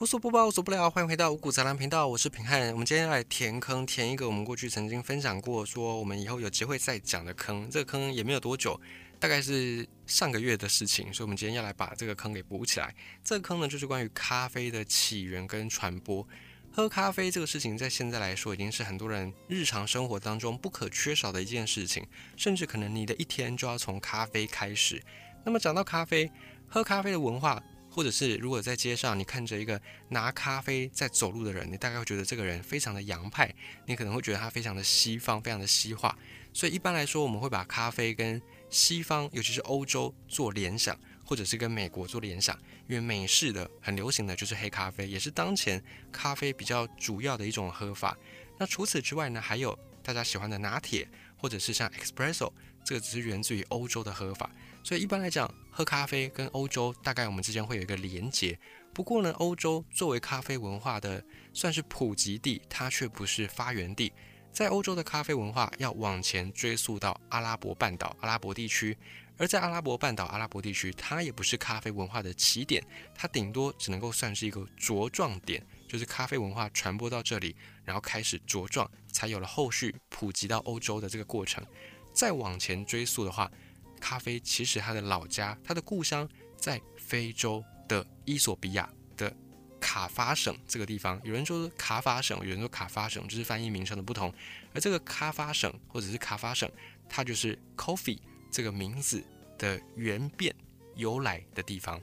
无所不包，无所不聊，欢迎回到五谷杂粮频道，我是平汉。我们今天要来填坑，填一个我们过去曾经分享过，说我们以后有机会再讲的坑。这个坑也没有多久，大概是上个月的事情，所以我们今天要来把这个坑给补起来。这个坑呢，就是关于咖啡的起源跟传播。喝咖啡这个事情，在现在来说，已经是很多人日常生活当中不可缺少的一件事情，甚至可能你的一天就要从咖啡开始。那么讲到咖啡，喝咖啡的文化。或者是如果在街上你看着一个拿咖啡在走路的人，你大概会觉得这个人非常的洋派，你可能会觉得他非常的西方，非常的西化。所以一般来说，我们会把咖啡跟西方，尤其是欧洲做联想，或者是跟美国做联想，因为美式的很流行的就是黑咖啡，也是当前咖啡比较主要的一种喝法。那除此之外呢，还有大家喜欢的拿铁，或者是像 espresso，这个只是源自于欧洲的喝法。所以一般来讲，喝咖啡跟欧洲大概我们之间会有一个连结。不过呢，欧洲作为咖啡文化的算是普及地，它却不是发源地。在欧洲的咖啡文化要往前追溯到阿拉伯半岛、阿拉伯地区，而在阿拉伯半岛、阿拉伯地区，它也不是咖啡文化的起点，它顶多只能够算是一个茁壮点，就是咖啡文化传播到这里，然后开始茁壮，才有了后续普及到欧洲的这个过程。再往前追溯的话，咖啡其实它的老家，它的故乡在非洲的伊索比亚的卡法省这个地方。有人说卡法省，有人说卡法省，就是翻译名称的不同。而这个卡法省或者是卡法省，它就是 coffee 这个名字的原变由来的地方。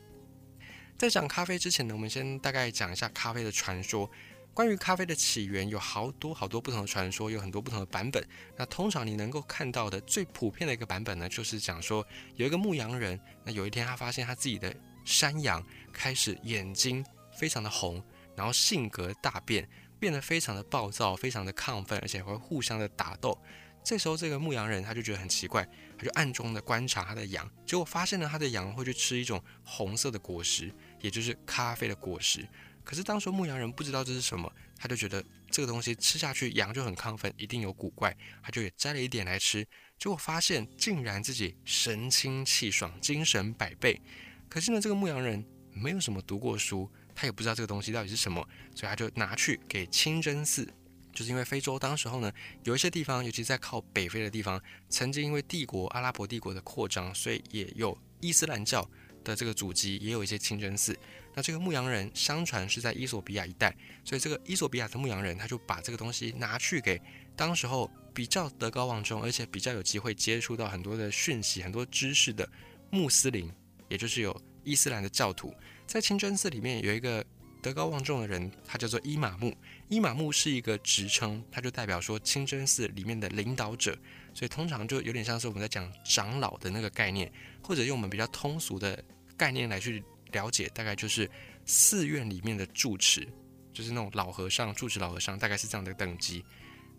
在讲咖啡之前呢，我们先大概讲一下咖啡的传说。关于咖啡的起源，有好多好多不同的传说，有很多不同的版本。那通常你能够看到的最普遍的一个版本呢，就是讲说有一个牧羊人，那有一天他发现他自己的山羊开始眼睛非常的红，然后性格大变，变得非常的暴躁，非常的亢奋，而且会互相的打斗。这时候这个牧羊人他就觉得很奇怪，他就暗中的观察他的羊，结果发现了他的羊会去吃一种红色的果实，也就是咖啡的果实。可是当时牧羊人不知道这是什么，他就觉得这个东西吃下去羊就很亢奋，一定有古怪，他就也摘了一点来吃，结果发现竟然自己神清气爽，精神百倍。可是呢，这个牧羊人没有什么读过书，他也不知道这个东西到底是什么，所以他就拿去给清真寺，就是因为非洲当时候呢，有一些地方，尤其在靠北非的地方，曾经因为帝国阿拉伯帝国的扩张，所以也有伊斯兰教的这个祖籍，也有一些清真寺。那这个牧羊人相传是在伊索比亚一带，所以这个伊索比亚的牧羊人他就把这个东西拿去给当时候比较德高望重，而且比较有机会接触到很多的讯息、很多知识的穆斯林，也就是有伊斯兰的教徒，在清真寺里面有一个德高望重的人，他叫做伊玛目。伊玛目是一个职称，他就代表说清真寺里面的领导者，所以通常就有点像是我们在讲长老的那个概念，或者用我们比较通俗的概念来去。了解大概就是寺院里面的住持，就是那种老和尚、住持老和尚，大概是这样的等级。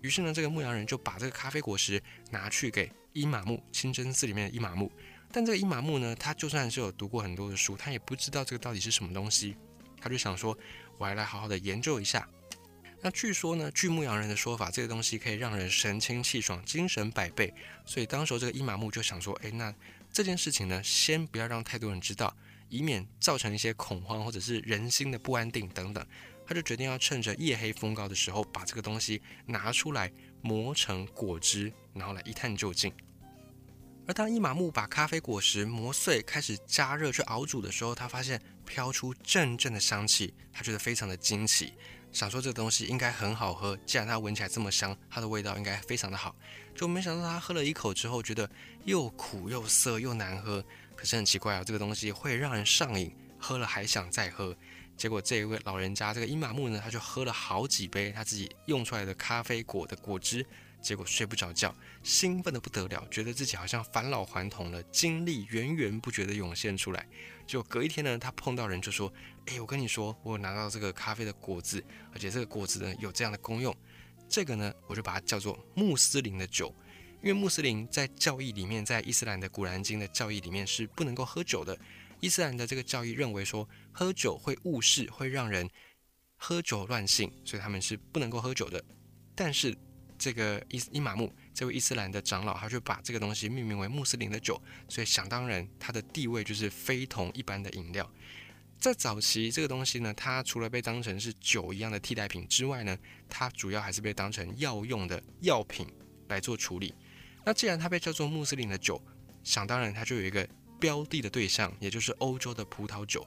于是呢，这个牧羊人就把这个咖啡果实拿去给伊玛目清真寺里面的伊玛目。但这个伊玛目呢，他就算是有读过很多的书，他也不知道这个到底是什么东西。他就想说，我还来好好的研究一下。那据说呢，据牧羊人的说法，这个东西可以让人神清气爽、精神百倍。所以当时这个伊玛目就想说，哎，那这件事情呢，先不要让太多人知道。以免造成一些恐慌或者是人心的不安定等等，他就决定要趁着夜黑风高的时候把这个东西拿出来磨成果汁，然后来一探究竟。而当伊玛目把咖啡果实磨碎，开始加热去熬煮的时候，他发现飘出阵阵的香气，他觉得非常的惊奇，想说这个东西应该很好喝，既然它闻起来这么香，它的味道应该非常的好。就没想到他喝了一口之后，觉得又苦又涩又难喝。可是很奇怪啊，这个东西会让人上瘾，喝了还想再喝。结果这一位老人家，这个伊玛木呢，他就喝了好几杯他自己用出来的咖啡果的果汁，结果睡不着觉，兴奋的不得了，觉得自己好像返老还童了，精力源源不绝的涌现出来。就隔一天呢，他碰到人就说：“哎，我跟你说，我拿到这个咖啡的果子，而且这个果子呢有这样的功用，这个呢我就把它叫做穆斯林的酒。”因为穆斯林在教义里面，在伊斯兰的古兰经的教义里面是不能够喝酒的。伊斯兰的这个教义认为说，喝酒会误事，会让人喝酒乱性，所以他们是不能够喝酒的。但是这个伊伊玛目这位伊斯兰的长老，他就把这个东西命名为穆斯林的酒，所以想当然，它的地位就是非同一般的饮料。在早期这个东西呢，它除了被当成是酒一样的替代品之外呢，它主要还是被当成药用的药品来做处理。那既然它被叫做穆斯林的酒，想当然它就有一个标的的对象，也就是欧洲的葡萄酒。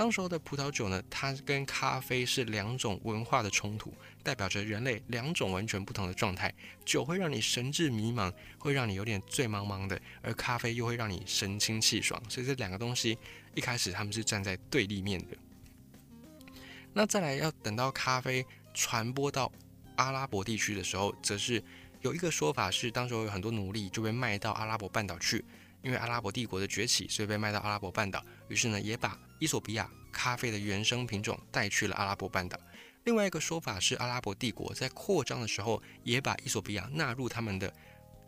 当时候的葡萄酒呢，它跟咖啡是两种文化的冲突，代表着人类两种完全不同的状态。酒会让你神志迷茫，会让你有点醉茫茫的，而咖啡又会让你神清气爽。所以这两个东西一开始他们是站在对立面的。那再来要等到咖啡传播到阿拉伯地区的时候，则是有一个说法是，当时候有很多奴隶就被卖到阿拉伯半岛去。因为阿拉伯帝国的崛起，所以被卖到阿拉伯半岛。于是呢，也把伊索比亚咖啡的原生品种带去了阿拉伯半岛。另外一个说法是，阿拉伯帝国在扩张的时候，也把伊索比亚纳入他们的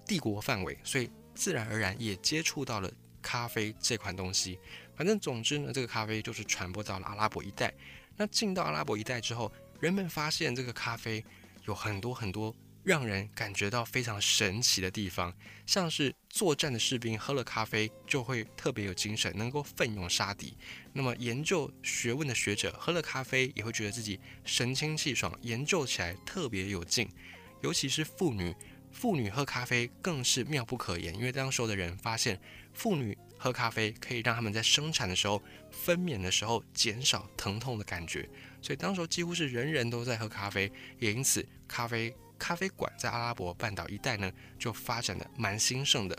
帝国范围，所以自然而然也接触到了咖啡这款东西。反正总之呢，这个咖啡就是传播到了阿拉伯一带。那进到阿拉伯一带之后，人们发现这个咖啡有很多很多。让人感觉到非常神奇的地方，像是作战的士兵喝了咖啡就会特别有精神，能够奋勇杀敌。那么研究学问的学者喝了咖啡也会觉得自己神清气爽，研究起来特别有劲。尤其是妇女，妇女喝咖啡更是妙不可言，因为当时候的人发现妇女喝咖啡可以让他们在生产的时候、分娩的时候减少疼痛的感觉，所以当时几乎是人人都在喝咖啡，也因此咖啡。咖啡馆在阿拉伯半岛一带呢，就发展的蛮兴盛的。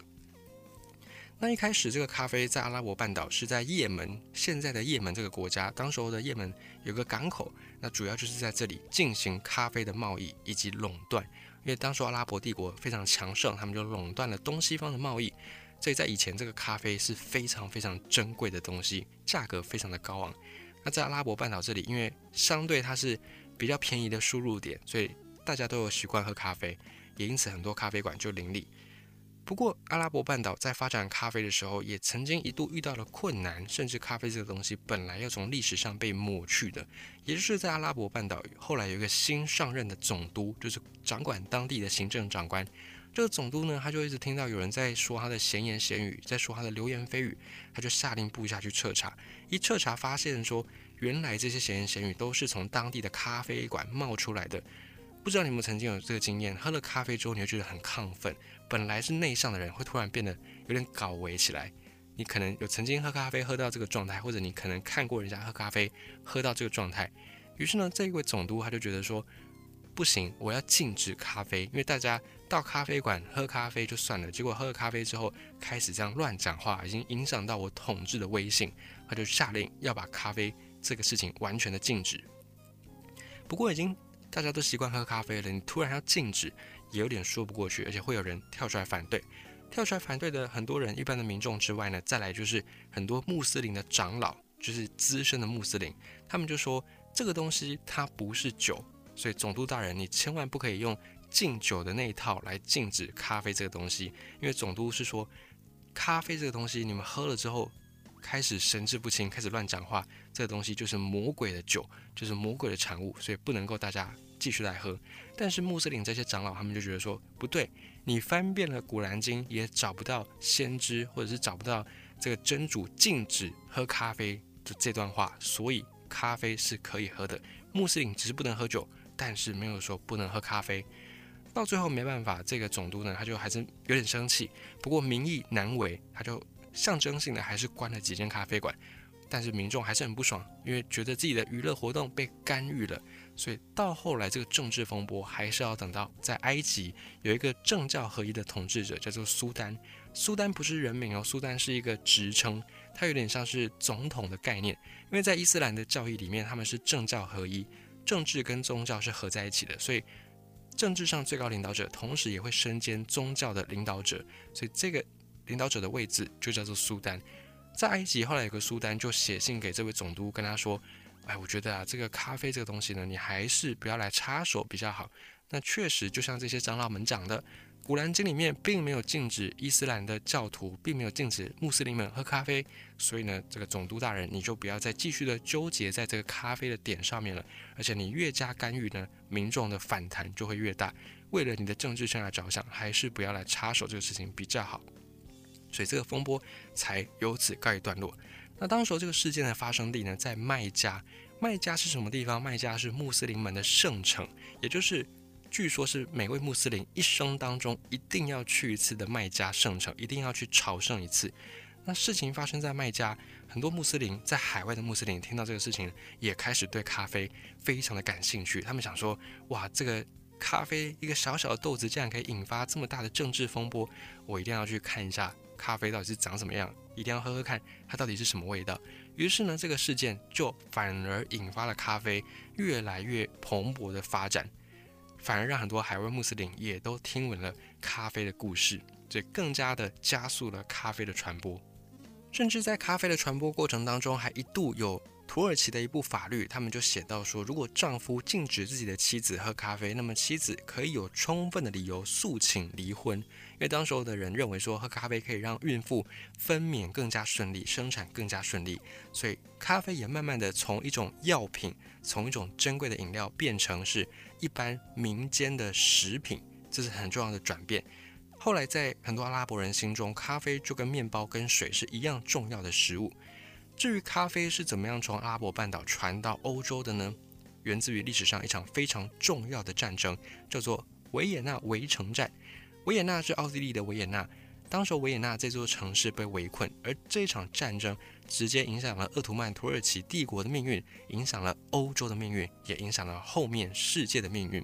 那一开始，这个咖啡在阿拉伯半岛是在也门，现在的也门这个国家，当时候的也门有个港口，那主要就是在这里进行咖啡的贸易以及垄断。因为当时阿拉伯帝国非常强盛，他们就垄断了东西方的贸易，所以在以前这个咖啡是非常非常珍贵的东西，价格非常的高昂。那在阿拉伯半岛这里，因为相对它是比较便宜的输入点，所以大家都有习惯喝咖啡，也因此很多咖啡馆就林立。不过，阿拉伯半岛在发展咖啡的时候，也曾经一度遇到了困难，甚至咖啡这个东西本来要从历史上被抹去的。也就是在阿拉伯半岛后来有一个新上任的总督，就是掌管当地的行政长官。这个总督呢，他就一直听到有人在说他的闲言闲语，在说他的流言蜚语，他就下令部下去彻查。一彻查发现说，原来这些闲言闲语都是从当地的咖啡馆冒出来的。不知道你们曾经有这个经验，喝了咖啡之后，你会觉得很亢奋。本来是内向的人，会突然变得有点搞维起来。你可能有曾经喝咖啡喝到这个状态，或者你可能看过人家喝咖啡喝到这个状态。于是呢，这一位总督他就觉得说，不行，我要禁止咖啡，因为大家到咖啡馆喝咖啡就算了，结果喝了咖啡之后开始这样乱讲话，已经影响到我统治的威信。他就下令要把咖啡这个事情完全的禁止。不过已经。大家都习惯喝咖啡了，你突然要禁止，也有点说不过去，而且会有人跳出来反对。跳出来反对的很多人，一般的民众之外呢，再来就是很多穆斯林的长老，就是资深的穆斯林，他们就说这个东西它不是酒，所以总督大人你千万不可以用禁酒的那一套来禁止咖啡这个东西，因为总督是说咖啡这个东西你们喝了之后。开始神志不清，开始乱讲话，这个东西就是魔鬼的酒，就是魔鬼的产物，所以不能够大家继续来喝。但是穆斯林这些长老他们就觉得说不对，你翻遍了古兰经也找不到先知或者是找不到这个真主禁止喝咖啡的这段话，所以咖啡是可以喝的。穆斯林只是不能喝酒，但是没有说不能喝咖啡。到最后没办法，这个总督呢他就还是有点生气，不过民意难违，他就。象征性的还是关了几间咖啡馆，但是民众还是很不爽，因为觉得自己的娱乐活动被干预了。所以到后来，这个政治风波还是要等到在埃及有一个政教合一的统治者，叫做苏丹。苏丹不是人名哦，苏丹是一个职称，它有点像是总统的概念。因为在伊斯兰的教义里面，他们是政教合一，政治跟宗教是合在一起的，所以政治上最高领导者同时也会身兼宗教的领导者。所以这个。领导者的位置就叫做苏丹，在埃及后来有个苏丹就写信给这位总督，跟他说：“哎，我觉得啊，这个咖啡这个东西呢，你还是不要来插手比较好。”那确实，就像这些长老们讲的，《古兰经》里面并没有禁止伊斯兰的教徒，并没有禁止穆斯林们喝咖啡，所以呢，这个总督大人你就不要再继续的纠结在这个咖啡的点上面了。而且你越加干预呢，民众的反弹就会越大。为了你的政治生涯着想，还是不要来插手这个事情比较好。所以这个风波才由此告一段落。那当时候这个事件的发生地呢，在麦加。麦加是什么地方？麦加是穆斯林们的圣城，也就是据说是每位穆斯林一生当中一定要去一次的麦加圣城，一定要去朝圣一次。那事情发生在麦加，很多穆斯林在海外的穆斯林听到这个事情，也开始对咖啡非常的感兴趣。他们想说：哇，这个咖啡一个小小的豆子，竟然可以引发这么大的政治风波，我一定要去看一下咖啡到底是长什么样，一定要喝喝看它到底是什么味道。于是呢，这个事件就反而引发了咖啡越来越蓬勃的发展，反而让很多海外穆斯林也都听闻了咖啡的故事，这更加的加速了咖啡的传播。甚至在咖啡的传播过程当中，还一度有土耳其的一部法律，他们就写到说，如果丈夫禁止自己的妻子喝咖啡，那么妻子可以有充分的理由诉请离婚，因为当时候的人认为说，喝咖啡可以让孕妇分娩更加顺利，生产更加顺利，所以咖啡也慢慢的从一种药品，从一种珍贵的饮料，变成是一般民间的食品，这是很重要的转变。后来，在很多阿拉伯人心中，咖啡就跟面包、跟水是一样重要的食物。至于咖啡是怎么样从阿拉伯半岛传到欧洲的呢？源自于历史上一场非常重要的战争，叫做维也纳围城战。维也纳是奥地利的维也纳，当时维也纳这座城市被围困，而这场战争直接影响了鄂图曼土耳其帝国的命运，影响了欧洲的命运，也影响了后面世界的命运。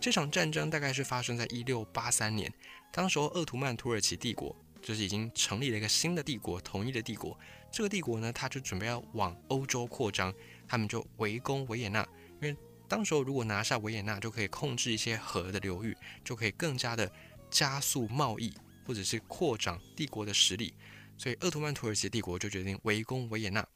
这场战争大概是发生在一六八三年。当时候，鄂图曼土耳其帝国就是已经成立了一个新的帝国，统一的帝国。这个帝国呢，他就准备要往欧洲扩张，他们就围攻维也纳。因为当时候如果拿下维也纳，就可以控制一些河的流域，就可以更加的加速贸易，或者是扩张帝国的实力。所以，鄂图曼土耳其帝国就决定围攻维也纳。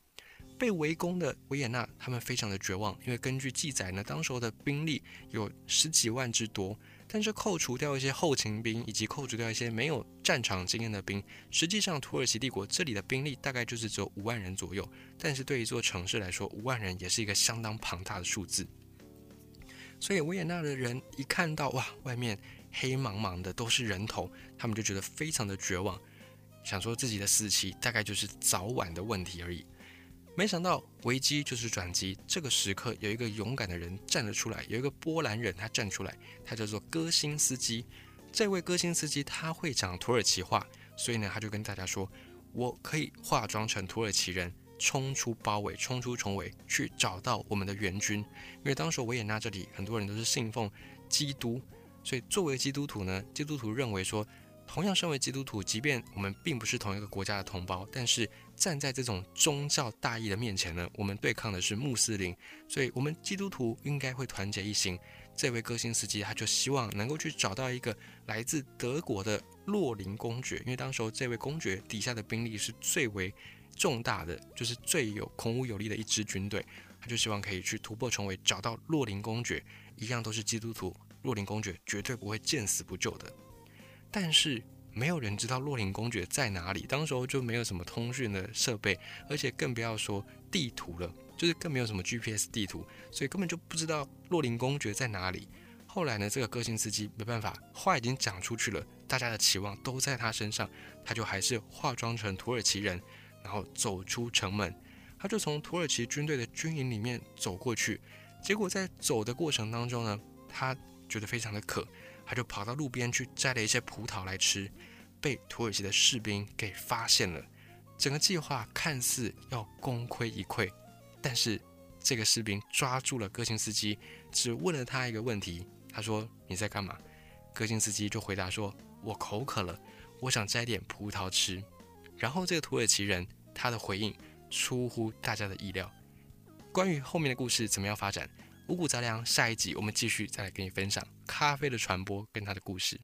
被围攻的维也纳，他们非常的绝望，因为根据记载呢，当时候的兵力有十几万之多。但是扣除掉一些后勤兵，以及扣除掉一些没有战场经验的兵，实际上土耳其帝国这里的兵力大概就是只有五万人左右。但是对一座城市来说，五万人也是一个相当庞大的数字。所以维也纳的人一看到哇，外面黑茫茫的都是人头，他们就觉得非常的绝望，想说自己的死期大概就是早晚的问题而已。没想到危机就是转机，这个时刻有一个勇敢的人站了出来，有一个波兰人他站出来，他叫做戈辛斯基。这位戈辛斯基他会讲土耳其话，所以呢他就跟大家说：“我可以化妆成土耳其人，冲出包围，冲出重围，去找到我们的援军。”因为当时维也纳这里很多人都是信奉基督，所以作为基督徒呢，基督徒认为说。同样，身为基督徒，即便我们并不是同一个国家的同胞，但是站在这种宗教大义的面前呢，我们对抗的是穆斯林，所以我们基督徒应该会团结一心。这位歌星司机他就希望能够去找到一个来自德国的洛林公爵，因为当时候这位公爵底下的兵力是最为重大的，就是最有孔武有力的一支军队，他就希望可以去突破重围，找到洛林公爵，一样都是基督徒，洛林公爵绝对不会见死不救的。但是没有人知道洛林公爵在哪里，当时候就没有什么通讯的设备，而且更不要说地图了，就是更没有什么 GPS 地图，所以根本就不知道洛林公爵在哪里。后来呢，这个个性司机没办法，话已经讲出去了，大家的期望都在他身上，他就还是化妆成土耳其人，然后走出城门，他就从土耳其军队的军营里面走过去，结果在走的过程当中呢，他觉得非常的渴。他就跑到路边去摘了一些葡萄来吃，被土耳其的士兵给发现了。整个计划看似要功亏一篑，但是这个士兵抓住了戈辛斯基，只问了他一个问题。他说：“你在干嘛？”戈辛斯基就回答说：“我口渴了，我想摘点葡萄吃。”然后这个土耳其人他的回应出乎大家的意料。关于后面的故事怎么样发展？五谷杂粮，下一集我们继续再来跟你分享咖啡的传播跟它的故事。